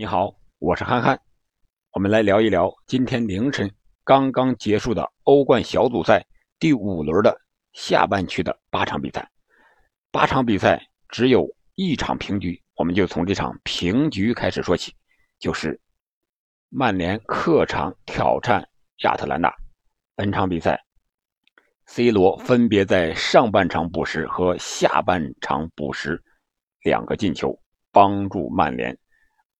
你好，我是憨憨，我们来聊一聊今天凌晨刚刚结束的欧冠小组赛第五轮的下半区的八场比赛。八场比赛只有一场平局，我们就从这场平局开始说起，就是曼联客场挑战亚特兰大。本场比赛，C 罗分别在上半场补时和下半场补时两个进球，帮助曼联。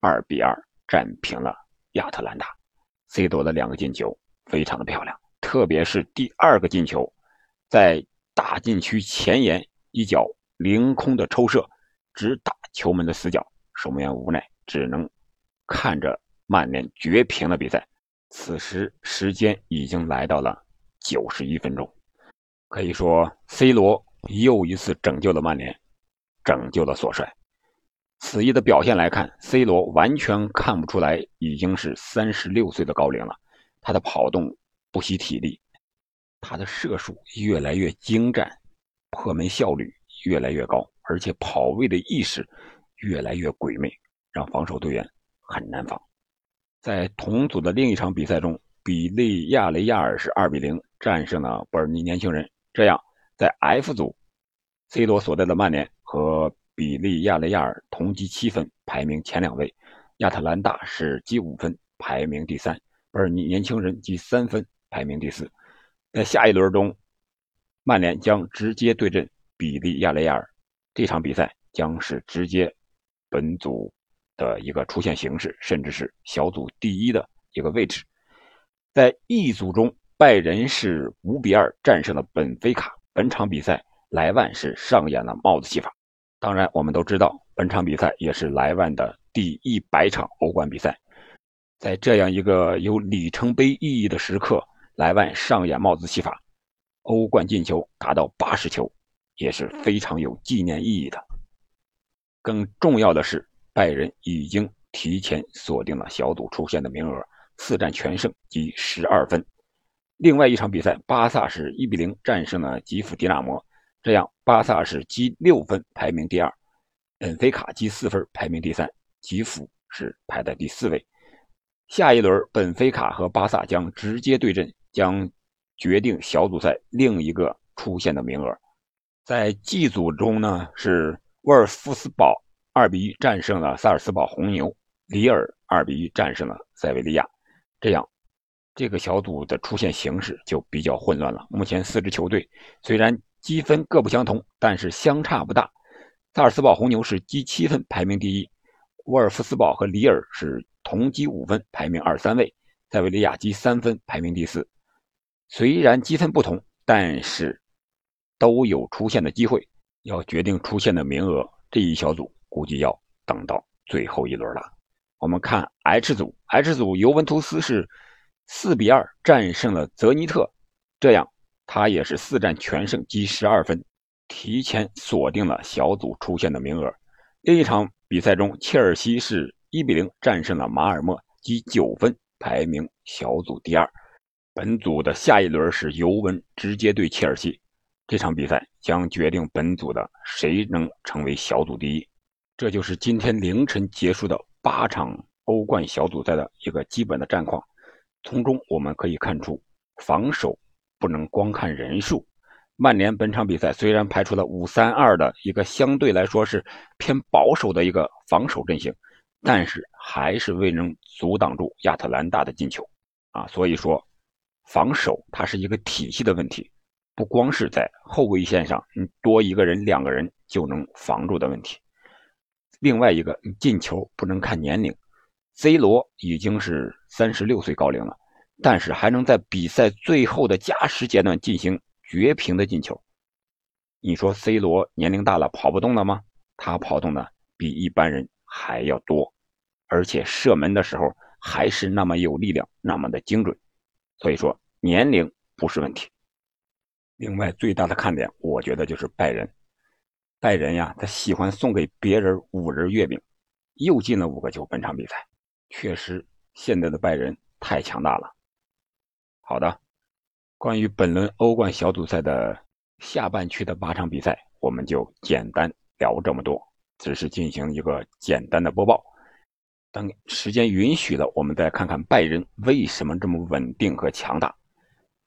二比二战平了亚特兰大，C 罗的两个进球非常的漂亮，特别是第二个进球，在大禁区前沿一脚凌空的抽射，直打球门的死角，守门员无奈只能看着曼联绝平了比赛。此时时间已经来到了九十一分钟，可以说 C 罗又一次拯救了曼联，拯救了索帅。此役的表现来看，C 罗完全看不出来已经是三十六岁的高龄了。他的跑动不惜体力，他的射术越来越精湛，破门效率越来越高，而且跑位的意识越来越鬼魅，让防守队员很难防。在同组的另一场比赛中，比利亚雷亚尔是二比零战胜了伯尔尼年轻人。这样，在 F 组，C 罗所在的曼联和。比利亚雷亚尔同积七分，排名前两位；亚特兰大是积五分，排名第三；而你年轻人积三分，排名第四。在下一轮中，曼联将直接对阵比利亚雷亚尔，这场比赛将是直接本组的一个出线形式，甚至是小组第一的一个位置。在 E 组中，拜仁是五比二战胜了本菲卡。本场比赛，莱万是上演了帽子戏法。当然，我们都知道，本场比赛也是莱万的第一百场欧冠比赛。在这样一个有里程碑意义的时刻，莱万上演帽子戏法，欧冠进球达到八十球，也是非常有纪念意义的。更重要的是，拜仁已经提前锁定了小组出线的名额，四战全胜，积十二分。另外一场比赛，巴萨是一比零战胜了吉夫迪纳摩。这样，巴萨是积六分，排名第二；本菲卡积四分，排名第三；吉福是排在第四位。下一轮，本菲卡和巴萨将直接对阵，将决定小组赛另一个出线的名额。在 G 组中呢，是沃尔夫斯堡二比一战胜了萨尔斯堡红牛，里尔二比一战胜了塞维利亚。这样，这个小组的出线形势就比较混乱了。目前四支球队虽然。积分各不相同，但是相差不大。萨尔斯堡红牛是积七分，排名第一；沃尔夫斯堡和里尔是同积五分，排名二三位；塞维利亚积三分，排名第四。虽然积分不同，但是都有出线的机会。要决定出线的名额，这一小组估计要等到最后一轮了。我们看 H 组，H 组尤文图斯是四比二战胜了泽尼特，这样。他也是四战全胜，积十二分，提前锁定了小组出线的名额。另一场比赛中，切尔西是一比零战胜了马尔默，积九分，排名小组第二。本组的下一轮是尤文直接对切尔西，这场比赛将决定本组的谁能成为小组第一。这就是今天凌晨结束的八场欧冠小组赛的一个基本的战况。从中我们可以看出，防守。不能光看人数，曼联本场比赛虽然排出了五三二的一个相对来说是偏保守的一个防守阵型，但是还是未能阻挡住亚特兰大的进球啊！所以说，防守它是一个体系的问题，不光是在后卫线上你多一个人、两个人就能防住的问题。另外一个，进球不能看年龄，C 罗已经是三十六岁高龄了。但是还能在比赛最后的加时阶段进行绝平的进球，你说 C 罗年龄大了跑不动了吗？他跑动的比一般人还要多，而且射门的时候还是那么有力量，那么的精准。所以说年龄不是问题。另外最大的看点，我觉得就是拜仁，拜仁呀，他喜欢送给别人五仁月饼，又进了五个球。本场比赛确实，现在的拜仁太强大了。好的，关于本轮欧冠小组赛的下半区的八场比赛，我们就简单聊这么多，只是进行一个简单的播报。等时间允许了，我们再看看拜仁为什么这么稳定和强大，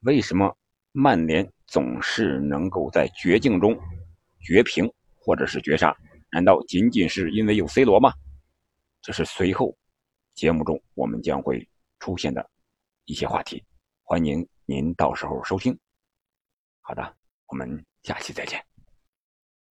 为什么曼联总是能够在绝境中绝平或者是绝杀？难道仅仅是因为有 C 罗吗？这是随后节目中我们将会出现的一些话题，欢迎您到时候收听。好的，我们下期再见。